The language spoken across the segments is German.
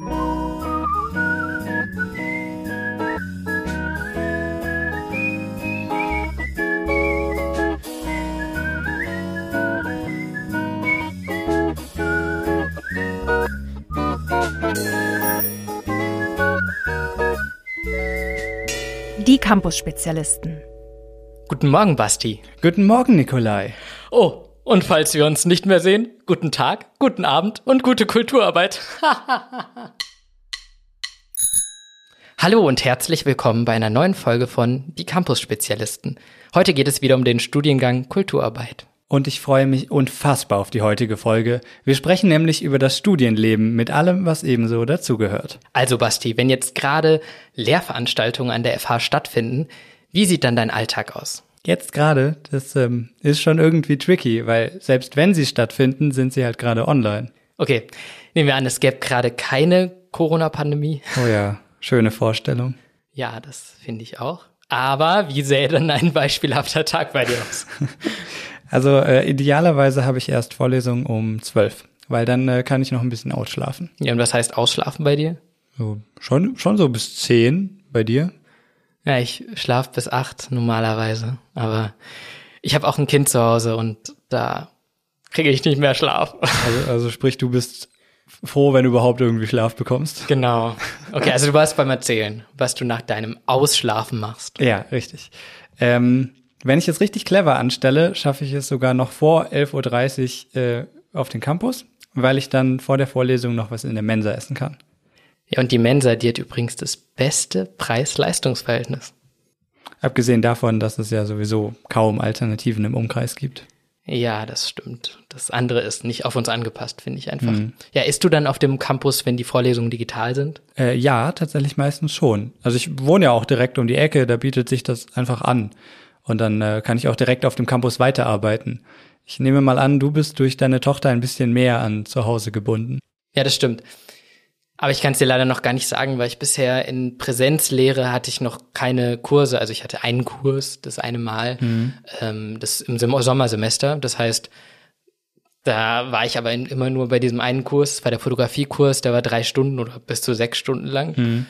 Die Campus-Spezialisten. Guten Morgen, Basti. Guten Morgen, Nikolai. Oh, und falls wir uns nicht mehr sehen, guten Tag, guten Abend und gute Kulturarbeit. Hallo und herzlich willkommen bei einer neuen Folge von Die Campus-Spezialisten. Heute geht es wieder um den Studiengang Kulturarbeit. Und ich freue mich unfassbar auf die heutige Folge. Wir sprechen nämlich über das Studienleben mit allem, was ebenso dazugehört. Also Basti, wenn jetzt gerade Lehrveranstaltungen an der FH stattfinden, wie sieht dann dein Alltag aus? Jetzt gerade, das ähm, ist schon irgendwie tricky, weil selbst wenn sie stattfinden, sind sie halt gerade online. Okay, nehmen wir an, es gäbe gerade keine Corona-Pandemie. Oh ja, schöne Vorstellung. Ja, das finde ich auch. Aber wie sähe denn ein beispielhafter Tag bei dir aus? Also äh, idealerweise habe ich erst Vorlesungen um zwölf, weil dann äh, kann ich noch ein bisschen ausschlafen. Ja, und was heißt ausschlafen bei dir? So, schon, schon so bis zehn bei dir? Ja, ich schlafe bis acht normalerweise, aber ich habe auch ein Kind zu Hause und da kriege ich nicht mehr Schlaf. Also, also sprich, du bist froh, wenn du überhaupt irgendwie Schlaf bekommst. Genau. Okay, also du warst beim Erzählen, was du nach deinem Ausschlafen machst. Ja, richtig. Ähm, wenn ich es richtig clever anstelle, schaffe ich es sogar noch vor 11.30 Uhr äh, auf den Campus, weil ich dann vor der Vorlesung noch was in der Mensa essen kann. Ja, und die Mensa, die hat übrigens das beste Preis-Leistungs-Verhältnis. Abgesehen davon, dass es ja sowieso kaum Alternativen im Umkreis gibt. Ja, das stimmt. Das andere ist nicht auf uns angepasst, finde ich einfach. Mhm. Ja, isst du dann auf dem Campus, wenn die Vorlesungen digital sind? Äh, ja, tatsächlich meistens schon. Also ich wohne ja auch direkt um die Ecke, da bietet sich das einfach an. Und dann äh, kann ich auch direkt auf dem Campus weiterarbeiten. Ich nehme mal an, du bist durch deine Tochter ein bisschen mehr an zu Hause gebunden. Ja, das stimmt. Aber ich kann es dir leider noch gar nicht sagen, weil ich bisher in Präsenzlehre hatte ich noch keine Kurse. Also ich hatte einen Kurs, das eine Mal, mhm. ähm, das im Sommersemester. Das heißt, da war ich aber in, immer nur bei diesem einen Kurs, war der Fotografiekurs, der war drei Stunden oder bis zu sechs Stunden lang. Mhm.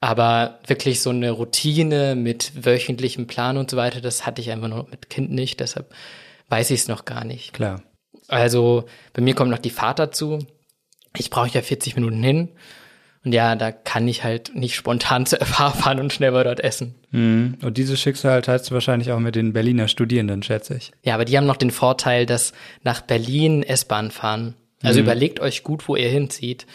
Aber wirklich so eine Routine mit wöchentlichem Plan und so weiter, das hatte ich einfach noch mit Kind nicht. Deshalb weiß ich es noch gar nicht. Klar. Also bei mir kommt noch die Fahrt dazu ich brauche ja 40 Minuten hin. Und ja, da kann ich halt nicht spontan zur FH fahren und schnell mal dort essen. Mhm. Und dieses Schicksal teilst du wahrscheinlich auch mit den Berliner Studierenden, schätze ich. Ja, aber die haben noch den Vorteil, dass nach Berlin S-Bahn fahren. Also mhm. überlegt euch gut, wo ihr hinzieht.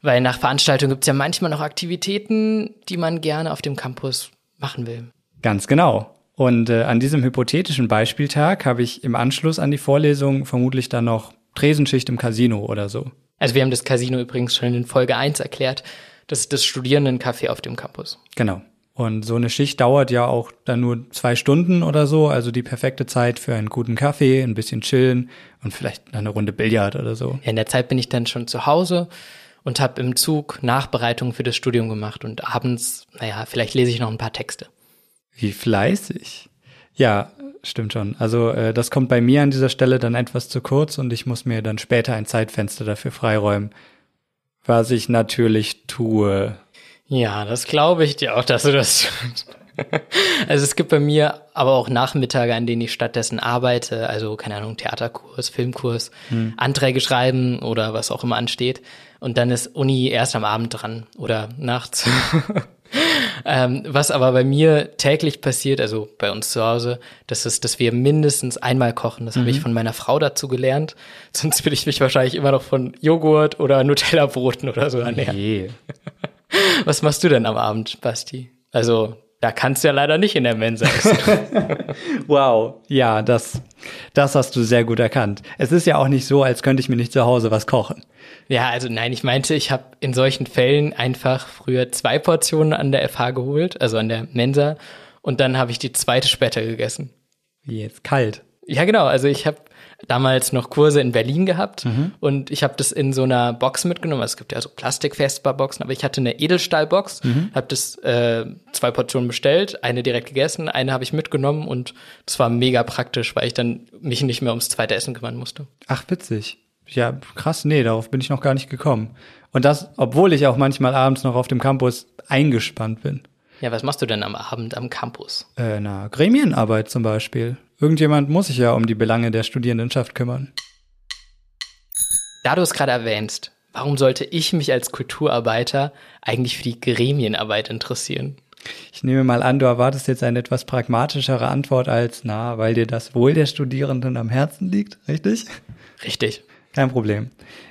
Weil nach Veranstaltungen gibt's ja manchmal noch Aktivitäten, die man gerne auf dem Campus machen will. Ganz genau. Und äh, an diesem hypothetischen Beispieltag habe ich im Anschluss an die Vorlesung vermutlich dann noch Tresenschicht im Casino oder so. Also wir haben das Casino übrigens schon in Folge 1 erklärt. Das ist das Studierendencafé auf dem Campus. Genau. Und so eine Schicht dauert ja auch dann nur zwei Stunden oder so, also die perfekte Zeit für einen guten Kaffee, ein bisschen chillen und vielleicht eine Runde Billard oder so. Ja, in der Zeit bin ich dann schon zu Hause und habe im Zug Nachbereitungen für das Studium gemacht und abends, naja, vielleicht lese ich noch ein paar Texte. Wie fleißig. Ja, stimmt schon. Also äh, das kommt bei mir an dieser Stelle dann etwas zu kurz und ich muss mir dann später ein Zeitfenster dafür freiräumen, was ich natürlich tue. Ja, das glaube ich dir auch, dass du das tust. Also es gibt bei mir aber auch Nachmittage, an denen ich stattdessen arbeite, also keine Ahnung, Theaterkurs, Filmkurs, hm. Anträge schreiben oder was auch immer ansteht. Und dann ist Uni erst am Abend dran oder nachts. ähm, was aber bei mir täglich passiert, also bei uns zu Hause, das ist, dass wir mindestens einmal kochen. Das mhm. habe ich von meiner Frau dazu gelernt. Sonst will ich mich wahrscheinlich immer noch von Joghurt oder Nutella-Broten oder so ernähren. Je. Was machst du denn am Abend, Basti? Also da kannst du ja leider nicht in der Mensa essen. wow, ja, das, das hast du sehr gut erkannt. Es ist ja auch nicht so, als könnte ich mir nicht zu Hause was kochen. Ja, also nein, ich meinte, ich habe in solchen Fällen einfach früher zwei Portionen an der FH geholt, also an der Mensa, und dann habe ich die zweite später gegessen. Wie jetzt kalt? Ja, genau. Also ich habe damals noch Kurse in Berlin gehabt mhm. und ich habe das in so einer Box mitgenommen. Also es gibt ja so Plastikfestbarboxen, aber ich hatte eine Edelstahlbox, mhm. habe das äh, zwei Portionen bestellt, eine direkt gegessen, eine habe ich mitgenommen und das war mega praktisch, weil ich dann mich nicht mehr ums zweite Essen kümmern musste. Ach, witzig. Ja, krass, nee, darauf bin ich noch gar nicht gekommen. Und das, obwohl ich auch manchmal abends noch auf dem Campus eingespannt bin. Ja, was machst du denn am Abend am Campus? Äh, na, Gremienarbeit zum Beispiel. Irgendjemand muss sich ja um die Belange der Studierendenschaft kümmern. Da du es gerade erwähnst, warum sollte ich mich als Kulturarbeiter eigentlich für die Gremienarbeit interessieren? Ich nehme mal an, du erwartest jetzt eine etwas pragmatischere Antwort als, na, weil dir das Wohl der Studierenden am Herzen liegt, richtig? Richtig. Kein Problem.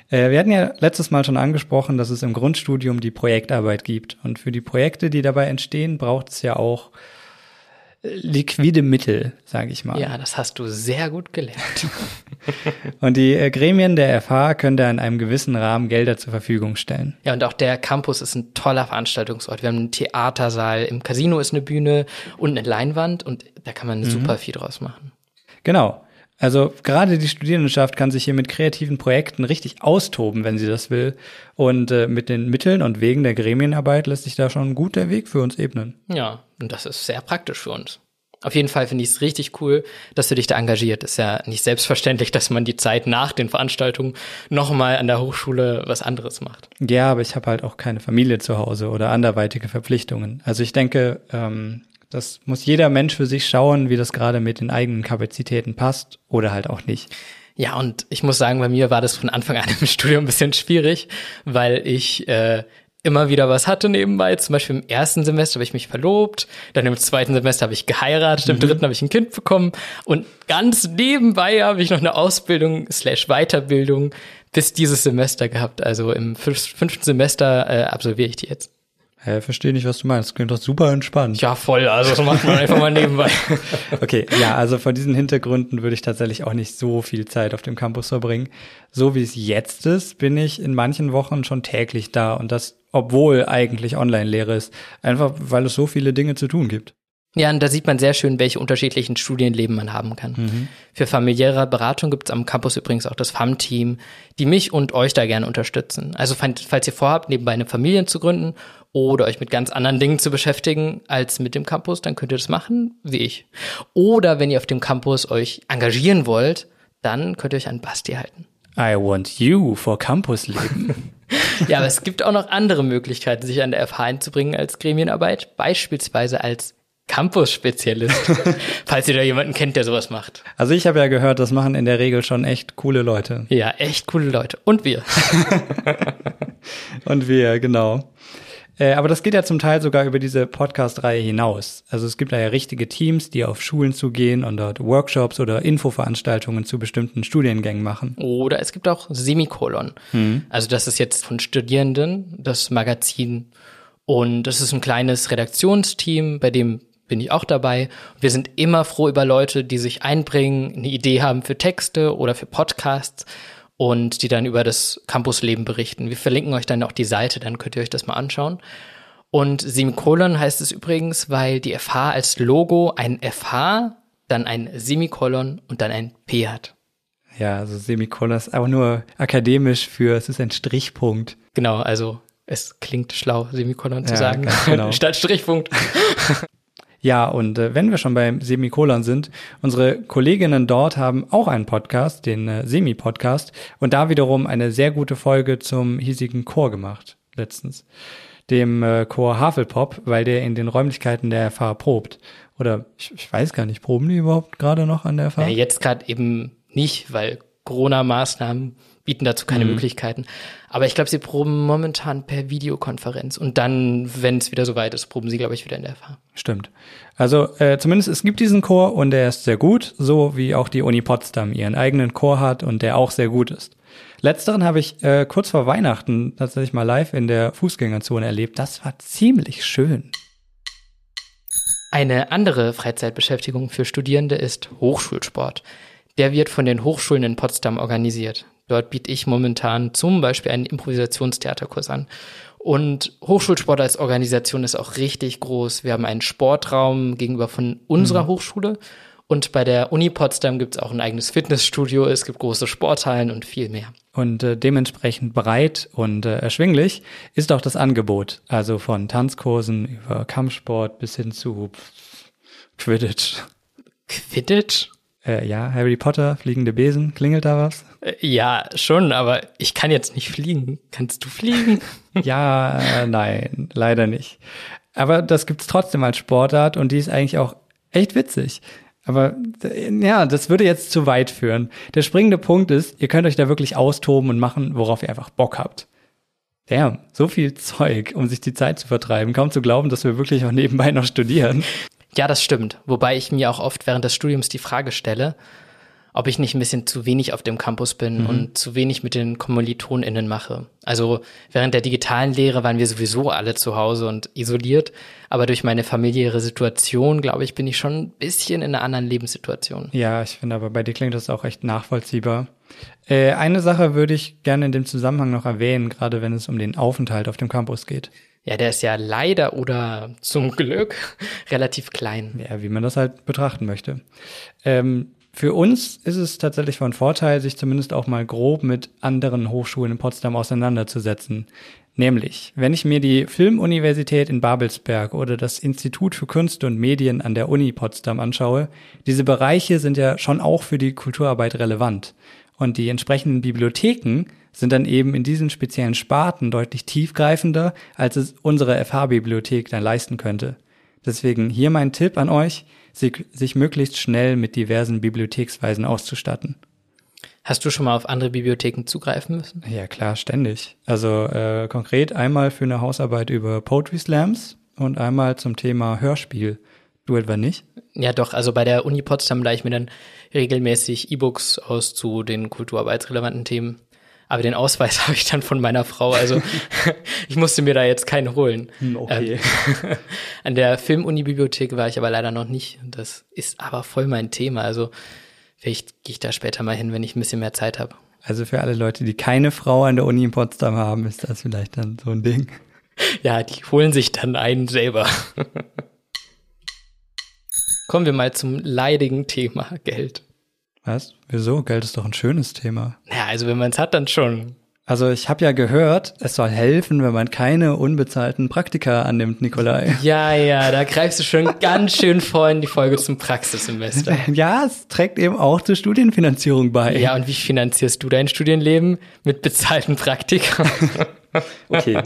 Äh, wir hatten ja letztes Mal schon angesprochen, dass es im Grundstudium die Projektarbeit gibt. Und für die Projekte, die dabei entstehen, braucht es ja auch liquide Mittel, sage ich mal. Ja, das hast du sehr gut gelernt. und die äh, Gremien der FH können da in einem gewissen Rahmen Gelder zur Verfügung stellen. Ja, und auch der Campus ist ein toller Veranstaltungsort. Wir haben einen Theatersaal, im Casino ist eine Bühne und eine Leinwand und da kann man mhm. super viel draus machen. Genau. Also gerade die Studierendenschaft kann sich hier mit kreativen Projekten richtig austoben, wenn sie das will. Und äh, mit den Mitteln und Wegen der Gremienarbeit lässt sich da schon gut der Weg für uns ebnen. Ja, und das ist sehr praktisch für uns. Auf jeden Fall finde ich es richtig cool, dass du dich da engagiert. Ist ja nicht selbstverständlich, dass man die Zeit nach den Veranstaltungen nochmal an der Hochschule was anderes macht. Ja, aber ich habe halt auch keine Familie zu Hause oder anderweitige Verpflichtungen. Also ich denke, ähm, das muss jeder Mensch für sich schauen, wie das gerade mit den eigenen Kapazitäten passt oder halt auch nicht. Ja, und ich muss sagen, bei mir war das von Anfang an im Studium ein bisschen schwierig, weil ich äh, immer wieder was hatte nebenbei. Zum Beispiel im ersten Semester habe ich mich verlobt, dann im zweiten Semester habe ich geheiratet, im mhm. dritten habe ich ein Kind bekommen und ganz nebenbei habe ich noch eine Ausbildung slash Weiterbildung bis dieses Semester gehabt. Also im fünften Semester äh, absolviere ich die jetzt. Hä, verstehe nicht, was du meinst. Das klingt doch super entspannt. Ja, voll. Also das macht man einfach mal nebenbei. okay, ja, also vor diesen Hintergründen würde ich tatsächlich auch nicht so viel Zeit auf dem Campus verbringen. So wie es jetzt ist, bin ich in manchen Wochen schon täglich da und das, obwohl eigentlich Online-Lehre ist. Einfach, weil es so viele Dinge zu tun gibt. Ja, und da sieht man sehr schön, welche unterschiedlichen Studienleben man haben kann. Mhm. Für familiäre Beratung gibt es am Campus übrigens auch das FAM-Team, die mich und euch da gerne unterstützen. Also falls ihr vorhabt, nebenbei eine Familie zu gründen oder euch mit ganz anderen Dingen zu beschäftigen als mit dem Campus, dann könnt ihr das machen, wie ich. Oder wenn ihr auf dem Campus euch engagieren wollt, dann könnt ihr euch an Basti halten. I want you for Campusleben. ja, aber es gibt auch noch andere Möglichkeiten, sich an der FH einzubringen als Gremienarbeit, beispielsweise als Campus-Spezialist, falls ihr da jemanden kennt, der sowas macht. Also ich habe ja gehört, das machen in der Regel schon echt coole Leute. Ja, echt coole Leute. Und wir. Und wir, genau. Äh, aber das geht ja zum Teil sogar über diese Podcast-Reihe hinaus. Also es gibt da ja richtige Teams, die auf Schulen zugehen und dort Workshops oder Infoveranstaltungen zu bestimmten Studiengängen machen. Oder es gibt auch Semikolon. Mhm. Also das ist jetzt von Studierenden das Magazin. Und das ist ein kleines Redaktionsteam, bei dem bin ich auch dabei. Wir sind immer froh über Leute, die sich einbringen, eine Idee haben für Texte oder für Podcasts und die dann über das Campusleben berichten. Wir verlinken euch dann auch die Seite, dann könnt ihr euch das mal anschauen. Und Semikolon heißt es übrigens, weil die FH als Logo ein FH, dann ein Semikolon und dann ein P hat. Ja, also Semikolon ist auch nur akademisch für, es ist ein Strichpunkt. Genau, also es klingt schlau, Semikolon zu ja, sagen, genau. statt Strichpunkt. Ja, und äh, wenn wir schon beim Semikolon sind, unsere Kolleginnen dort haben auch einen Podcast, den äh, Semi-Podcast, und da wiederum eine sehr gute Folge zum hiesigen Chor gemacht, letztens. Dem äh, Chor Havelpop, weil der in den Räumlichkeiten der FH probt. Oder ich, ich weiß gar nicht, proben die überhaupt gerade noch an der FH? Ja, jetzt gerade eben nicht, weil Corona-Maßnahmen bieten dazu keine mhm. Möglichkeiten. Aber ich glaube, sie proben momentan per Videokonferenz. Und dann, wenn es wieder soweit ist, proben sie, glaube ich, wieder in der FH. Stimmt. Also äh, zumindest es gibt diesen Chor und der ist sehr gut, so wie auch die Uni Potsdam ihren eigenen Chor hat und der auch sehr gut ist. Letzteren habe ich äh, kurz vor Weihnachten tatsächlich mal live in der Fußgängerzone erlebt. Das war ziemlich schön. Eine andere Freizeitbeschäftigung für Studierende ist Hochschulsport. Der wird von den Hochschulen in Potsdam organisiert. Dort biete ich momentan zum Beispiel einen Improvisationstheaterkurs an. Und Hochschulsport als Organisation ist auch richtig groß. Wir haben einen Sportraum gegenüber von unserer mhm. Hochschule. Und bei der Uni Potsdam gibt es auch ein eigenes Fitnessstudio, es gibt große Sporthallen und viel mehr. Und äh, dementsprechend breit und äh, erschwinglich ist auch das Angebot. Also von Tanzkursen über Kampfsport bis hin zu Quidditch. Quidditch? Äh, ja, Harry Potter, fliegende Besen, klingelt da was? Äh, ja, schon, aber ich kann jetzt nicht fliegen. Kannst du fliegen? ja, äh, nein, leider nicht. Aber das gibt's trotzdem als Sportart und die ist eigentlich auch echt witzig. Aber ja, das würde jetzt zu weit führen. Der springende Punkt ist, ihr könnt euch da wirklich austoben und machen, worauf ihr einfach Bock habt. Damn, so viel Zeug, um sich die Zeit zu vertreiben. Kaum zu glauben, dass wir wirklich auch nebenbei noch studieren. Ja, das stimmt. Wobei ich mir auch oft während des Studiums die Frage stelle, ob ich nicht ein bisschen zu wenig auf dem Campus bin mhm. und zu wenig mit den KommilitonInnen mache. Also während der digitalen Lehre waren wir sowieso alle zu Hause und isoliert, aber durch meine familiäre Situation, glaube ich, bin ich schon ein bisschen in einer anderen Lebenssituation. Ja, ich finde aber bei dir klingt das auch echt nachvollziehbar. Äh, eine Sache würde ich gerne in dem Zusammenhang noch erwähnen, gerade wenn es um den Aufenthalt auf dem Campus geht. Ja, der ist ja leider oder zum Glück relativ klein. Ja, wie man das halt betrachten möchte. Ähm, für uns ist es tatsächlich von Vorteil, sich zumindest auch mal grob mit anderen Hochschulen in Potsdam auseinanderzusetzen. Nämlich, wenn ich mir die Filmuniversität in Babelsberg oder das Institut für Kunst und Medien an der Uni Potsdam anschaue, diese Bereiche sind ja schon auch für die Kulturarbeit relevant. Und die entsprechenden Bibliotheken sind dann eben in diesen speziellen Sparten deutlich tiefgreifender, als es unsere FH-Bibliothek dann leisten könnte. Deswegen hier mein Tipp an euch, sich möglichst schnell mit diversen Bibliotheksweisen auszustatten. Hast du schon mal auf andere Bibliotheken zugreifen müssen? Ja, klar, ständig. Also äh, konkret einmal für eine Hausarbeit über Poetry Slams und einmal zum Thema Hörspiel. Du etwa nicht? Ja, doch. Also bei der Uni Potsdam leih ich mir dann regelmäßig E-Books aus zu den kulturarbeitsrelevanten Themen. Aber den Ausweis habe ich dann von meiner Frau. Also ich musste mir da jetzt keinen holen. Hm, okay. Ähm, an der Filmuni-Bibliothek war ich aber leider noch nicht. Das ist aber voll mein Thema. Also vielleicht gehe ich da später mal hin, wenn ich ein bisschen mehr Zeit habe. Also für alle Leute, die keine Frau an der Uni in Potsdam haben, ist das vielleicht dann so ein Ding. Ja, die holen sich dann einen selber. Kommen wir mal zum leidigen Thema Geld. Was? Wieso? Geld ist doch ein schönes Thema. Ja, also wenn man es hat, dann schon. Also ich habe ja gehört, es soll helfen, wenn man keine unbezahlten Praktika annimmt, Nikolai. Ja, ja, da greifst du schon ganz schön vor in die Folge zum Praxissemester. Ja, es trägt eben auch zur Studienfinanzierung bei. Ja, und wie finanzierst du dein Studienleben? Mit bezahlten Praktika? okay,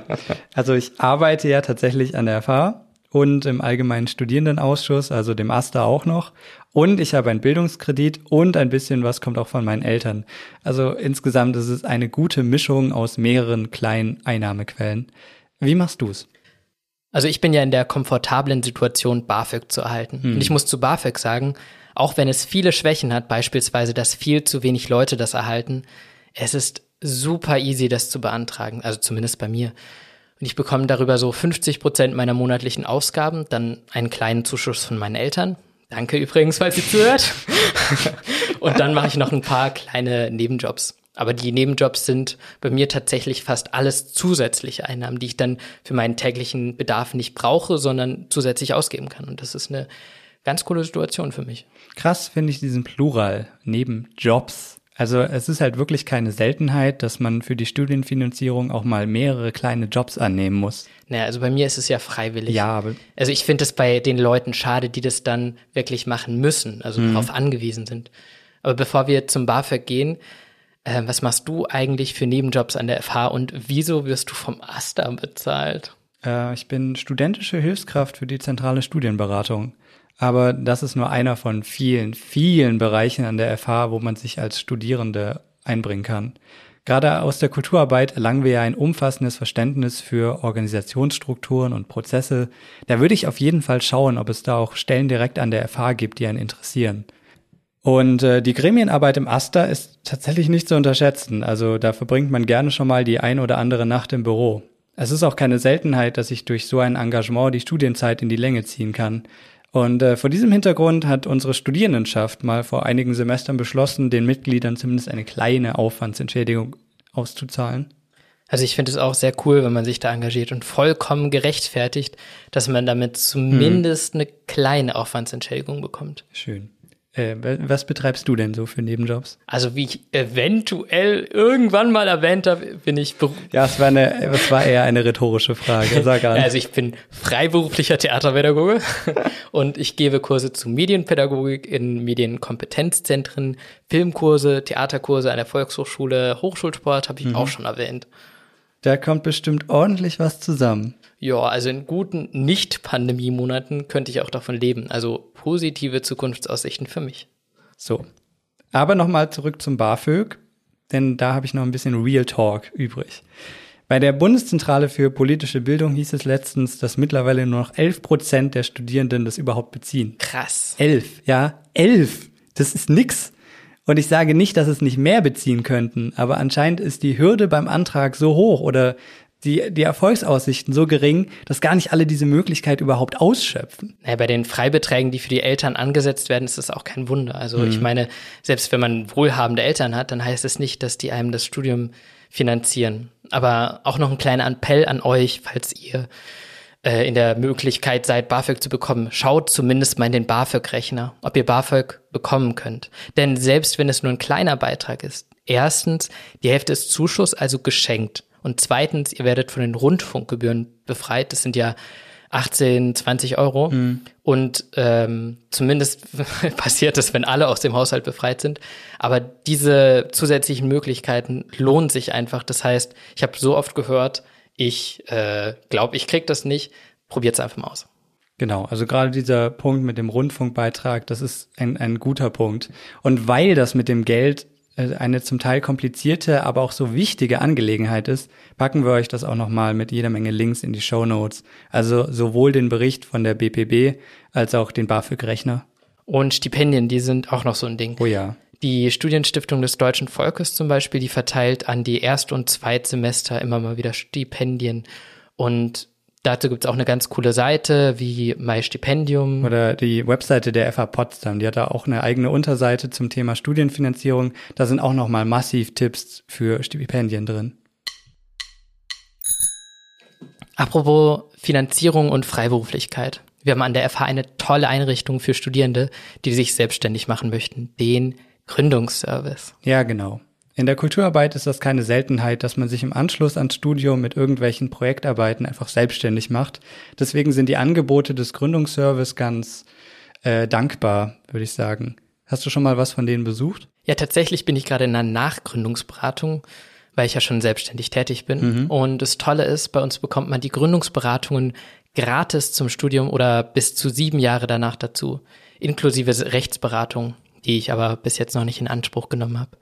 also ich arbeite ja tatsächlich an der FH und im allgemeinen Studierendenausschuss, also dem AStA auch noch. Und ich habe einen Bildungskredit und ein bisschen was kommt auch von meinen Eltern. Also insgesamt ist es eine gute Mischung aus mehreren kleinen Einnahmequellen. Wie machst du's? Also ich bin ja in der komfortablen Situation, BAföG zu erhalten. Hm. Und ich muss zu BAföG sagen, auch wenn es viele Schwächen hat, beispielsweise, dass viel zu wenig Leute das erhalten, es ist super easy, das zu beantragen. Also zumindest bei mir. Und ich bekomme darüber so 50 Prozent meiner monatlichen Ausgaben, dann einen kleinen Zuschuss von meinen Eltern. Danke übrigens, falls ihr zuhört. und dann mache ich noch ein paar kleine Nebenjobs. Aber die Nebenjobs sind bei mir tatsächlich fast alles zusätzliche Einnahmen, die ich dann für meinen täglichen Bedarf nicht brauche, sondern zusätzlich ausgeben kann. Und das ist eine ganz coole Situation für mich. Krass finde ich diesen Plural, Nebenjobs. Also es ist halt wirklich keine Seltenheit, dass man für die Studienfinanzierung auch mal mehrere kleine Jobs annehmen muss. Naja, also bei mir ist es ja freiwillig. Ja, aber also ich finde es bei den Leuten schade, die das dann wirklich machen müssen, also mhm. darauf angewiesen sind. Aber bevor wir zum BAföG gehen, äh, was machst du eigentlich für Nebenjobs an der FH und wieso wirst du vom AStA bezahlt? Äh, ich bin studentische Hilfskraft für die zentrale Studienberatung. Aber das ist nur einer von vielen, vielen Bereichen an der FH, wo man sich als Studierende einbringen kann. Gerade aus der Kulturarbeit erlangen wir ja ein umfassendes Verständnis für Organisationsstrukturen und Prozesse. Da würde ich auf jeden Fall schauen, ob es da auch Stellen direkt an der FH gibt, die einen interessieren. Und äh, die Gremienarbeit im AStA ist tatsächlich nicht zu unterschätzen. Also da verbringt man gerne schon mal die ein oder andere Nacht im Büro. Es ist auch keine Seltenheit, dass ich durch so ein Engagement die Studienzeit in die Länge ziehen kann. Und äh, vor diesem Hintergrund hat unsere Studierendenschaft mal vor einigen Semestern beschlossen, den Mitgliedern zumindest eine kleine Aufwandsentschädigung auszuzahlen. Also ich finde es auch sehr cool, wenn man sich da engagiert und vollkommen gerechtfertigt, dass man damit zumindest hm. eine kleine Aufwandsentschädigung bekommt. Schön. Äh, was betreibst du denn so für Nebenjobs? Also wie ich eventuell irgendwann mal erwähnt habe, bin ich Ja, es war eine, es war eher eine rhetorische Frage. Sag an. Also ich bin freiberuflicher Theaterpädagoge und ich gebe Kurse zu Medienpädagogik in Medienkompetenzzentren, Filmkurse, Theaterkurse an der Volkshochschule, Hochschulsport habe ich mhm. auch schon erwähnt. Da kommt bestimmt ordentlich was zusammen. Ja, also in guten Nicht-Pandemie-Monaten könnte ich auch davon leben. Also positive Zukunftsaussichten für mich. So. Aber nochmal zurück zum BAföG, denn da habe ich noch ein bisschen Real Talk übrig. Bei der Bundeszentrale für politische Bildung hieß es letztens, dass mittlerweile nur noch 11 Prozent der Studierenden das überhaupt beziehen. Krass. Elf, ja, elf. Das ist nix. Und ich sage nicht, dass es nicht mehr beziehen könnten, aber anscheinend ist die Hürde beim Antrag so hoch oder die, die Erfolgsaussichten so gering, dass gar nicht alle diese Möglichkeit überhaupt ausschöpfen. Naja, bei den Freibeträgen, die für die Eltern angesetzt werden, ist das auch kein Wunder. Also mhm. ich meine, selbst wenn man wohlhabende Eltern hat, dann heißt es nicht, dass die einem das Studium finanzieren. Aber auch noch ein kleiner Appell an euch, falls ihr äh, in der Möglichkeit seid, BAföG zu bekommen. Schaut zumindest mal in den BAföG-Rechner, ob ihr BAföG bekommen könnt. Denn selbst wenn es nur ein kleiner Beitrag ist, erstens, die Hälfte ist Zuschuss, also geschenkt. Und zweitens, ihr werdet von den Rundfunkgebühren befreit. Das sind ja 18, 20 Euro. Mhm. Und ähm, zumindest passiert es, wenn alle aus dem Haushalt befreit sind. Aber diese zusätzlichen Möglichkeiten lohnen sich einfach. Das heißt, ich habe so oft gehört, ich äh, glaube, ich krieg das nicht. Probiert es einfach mal aus. Genau, also gerade dieser Punkt mit dem Rundfunkbeitrag, das ist ein, ein guter Punkt. Und weil das mit dem Geld äh, eine zum Teil komplizierte, aber auch so wichtige Angelegenheit ist, packen wir euch das auch nochmal mit jeder Menge Links in die Show Notes. Also sowohl den Bericht von der BPB als auch den BAföG-Rechner. Und Stipendien, die sind auch noch so ein Ding. Oh ja. Die Studienstiftung des deutschen Volkes zum Beispiel, die verteilt an die Erst- und Zweitsemester immer mal wieder Stipendien. Und Dazu gibt's auch eine ganz coole Seite wie My Stipendium. Oder die Webseite der FA Potsdam, die hat da auch eine eigene Unterseite zum Thema Studienfinanzierung. Da sind auch nochmal massiv Tipps für Stipendien drin. Apropos Finanzierung und Freiberuflichkeit. Wir haben an der FH eine tolle Einrichtung für Studierende, die sich selbstständig machen möchten, den Gründungsservice. Ja, genau. In der Kulturarbeit ist das keine Seltenheit, dass man sich im Anschluss ans Studium mit irgendwelchen Projektarbeiten einfach selbstständig macht. Deswegen sind die Angebote des Gründungsservice ganz äh, dankbar, würde ich sagen. Hast du schon mal was von denen besucht? Ja, tatsächlich bin ich gerade in einer Nachgründungsberatung, weil ich ja schon selbstständig tätig bin. Mhm. Und das Tolle ist, bei uns bekommt man die Gründungsberatungen gratis zum Studium oder bis zu sieben Jahre danach dazu, inklusive Rechtsberatung, die ich aber bis jetzt noch nicht in Anspruch genommen habe.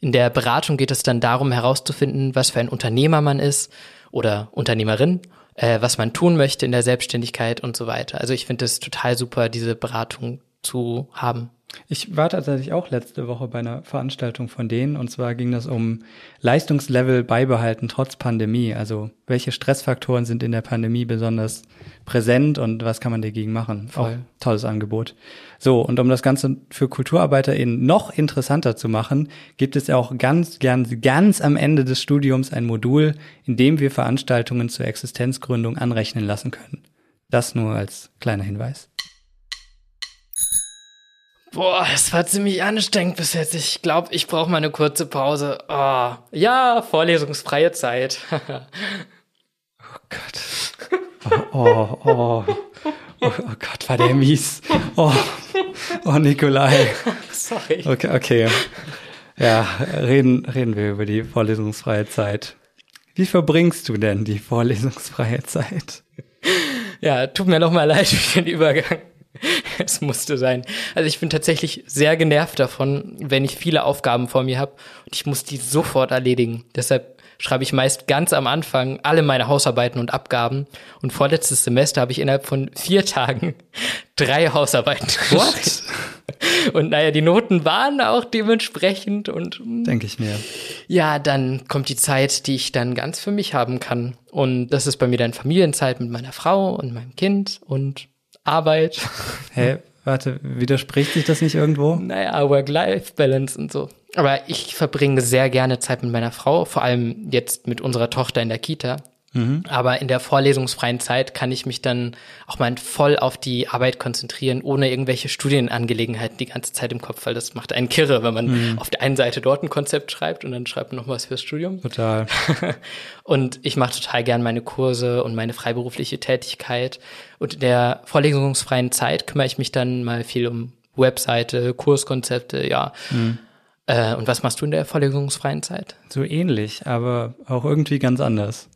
In der Beratung geht es dann darum herauszufinden, was für ein Unternehmer man ist oder Unternehmerin, äh, was man tun möchte in der Selbstständigkeit und so weiter. Also ich finde es total super, diese Beratung zu haben. Ich war tatsächlich auch letzte Woche bei einer Veranstaltung von denen und zwar ging das um Leistungslevel beibehalten trotz Pandemie. Also welche Stressfaktoren sind in der Pandemie besonders präsent und was kann man dagegen machen? Voll. Auch tolles Angebot. So, und um das Ganze für KulturarbeiterInnen noch interessanter zu machen, gibt es auch ganz, ganz, ganz am Ende des Studiums ein Modul, in dem wir Veranstaltungen zur Existenzgründung anrechnen lassen können. Das nur als kleiner Hinweis. Boah, es war ziemlich anstrengend bis jetzt. Ich glaube, ich brauche mal eine kurze Pause. Oh, ja, vorlesungsfreie Zeit. oh Gott. Oh, oh, oh. Oh, oh Gott, war der mies. Oh, oh Nikolai. Sorry. Okay, okay. Ja, reden, reden wir über die vorlesungsfreie Zeit. Wie verbringst du denn die vorlesungsfreie Zeit? Ja, tut mir noch mal leid für den Übergang. es musste sein. Also ich bin tatsächlich sehr genervt davon, wenn ich viele Aufgaben vor mir habe und ich muss die sofort erledigen. Deshalb schreibe ich meist ganz am Anfang alle meine Hausarbeiten und Abgaben. Und vorletztes Semester habe ich innerhalb von vier Tagen drei Hausarbeiten What? Und naja, die Noten waren auch dementsprechend und denke ich mir. Ja, dann kommt die Zeit, die ich dann ganz für mich haben kann. Und das ist bei mir dann Familienzeit mit meiner Frau und meinem Kind und Arbeit. Hä, warte, widerspricht sich das nicht irgendwo? Naja, Work-Life-Balance und so. Aber ich verbringe sehr gerne Zeit mit meiner Frau, vor allem jetzt mit unserer Tochter in der Kita. Mhm. Aber in der vorlesungsfreien Zeit kann ich mich dann auch mal voll auf die Arbeit konzentrieren, ohne irgendwelche Studienangelegenheiten die ganze Zeit im Kopf, weil das macht einen kirre, wenn man mhm. auf der einen Seite dort ein Konzept schreibt und dann schreibt man noch was fürs Studium. Total. und ich mache total gern meine Kurse und meine freiberufliche Tätigkeit. Und in der vorlesungsfreien Zeit kümmere ich mich dann mal viel um Webseite, Kurskonzepte, ja. Mhm. Äh, und was machst du in der vorlesungsfreien Zeit? So ähnlich, aber auch irgendwie ganz anders.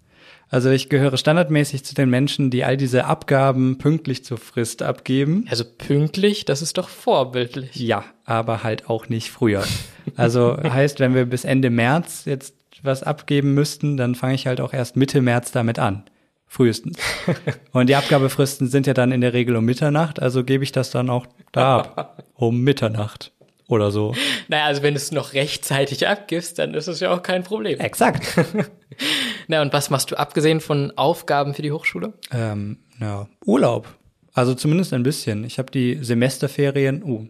Also ich gehöre standardmäßig zu den Menschen, die all diese Abgaben pünktlich zur Frist abgeben. Also pünktlich, das ist doch vorbildlich. Ja, aber halt auch nicht früher. Also heißt, wenn wir bis Ende März jetzt was abgeben müssten, dann fange ich halt auch erst Mitte März damit an. Frühestens. Und die Abgabefristen sind ja dann in der Regel um Mitternacht, also gebe ich das dann auch da ab. Um Mitternacht oder so. Naja, also wenn du es noch rechtzeitig abgibst, dann ist es ja auch kein Problem. Exakt. na, und was machst du abgesehen von Aufgaben für die Hochschule? Ähm, ja, Urlaub. Also zumindest ein bisschen. Ich habe die Semesterferien, uh,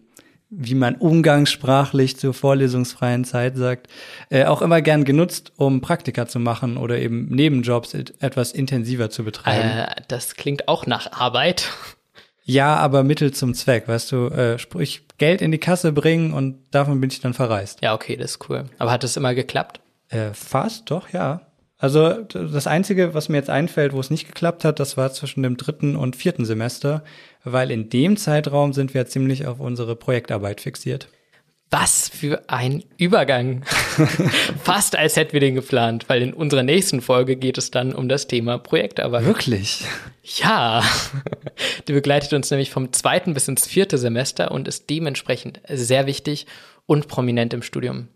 wie man umgangssprachlich zur vorlesungsfreien Zeit sagt, äh, auch immer gern genutzt, um Praktika zu machen oder eben Nebenjobs etwas intensiver zu betreiben. Äh, das klingt auch nach Arbeit. Ja, aber Mittel zum Zweck, weißt du, äh, sprich Geld in die Kasse bringen und davon bin ich dann verreist. Ja, okay, das ist cool. Aber hat das immer geklappt? Äh, fast, doch, ja. Also das Einzige, was mir jetzt einfällt, wo es nicht geklappt hat, das war zwischen dem dritten und vierten Semester, weil in dem Zeitraum sind wir ziemlich auf unsere Projektarbeit fixiert. Was für ein Übergang. Fast als hätten wir den geplant, weil in unserer nächsten Folge geht es dann um das Thema Projektarbeit. Wirklich? Ja. Die begleitet uns nämlich vom zweiten bis ins vierte Semester und ist dementsprechend sehr wichtig und prominent im Studium.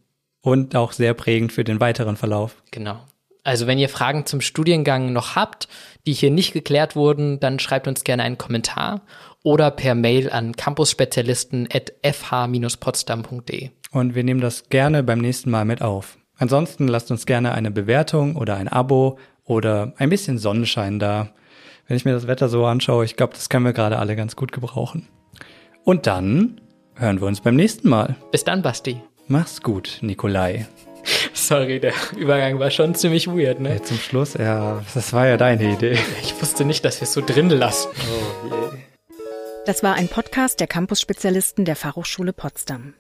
Und auch sehr prägend für den weiteren Verlauf. Genau. Also wenn ihr Fragen zum Studiengang noch habt, die hier nicht geklärt wurden, dann schreibt uns gerne einen Kommentar oder per Mail an campusspezialisten.fh-potsdam.de. Und wir nehmen das gerne beim nächsten Mal mit auf. Ansonsten lasst uns gerne eine Bewertung oder ein Abo oder ein bisschen Sonnenschein da. Wenn ich mir das Wetter so anschaue, ich glaube, das können wir gerade alle ganz gut gebrauchen. Und dann hören wir uns beim nächsten Mal. Bis dann, Basti. Mach's gut, Nikolai. Sorry, der Übergang war schon ziemlich weird, ne? Ja, zum Schluss, ja, das war ja deine Idee. Ich wusste nicht, dass wir es so drin lassen. Oh je. Das war ein Podcast der Campus-Spezialisten der Fachhochschule Potsdam.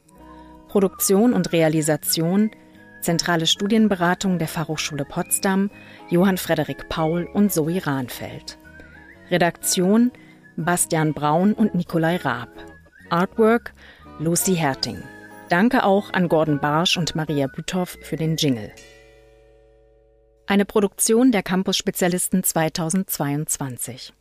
Produktion und Realisation, Zentrale Studienberatung der Fachhochschule Potsdam, Johann Frederik Paul und Zoe Rahnfeld. Redaktion Bastian Braun und Nikolai Raab. Artwork Lucy Herting. Danke auch an Gordon Barsch und Maria Büthoff für den Jingle. Eine Produktion der Campus-Spezialisten 2022.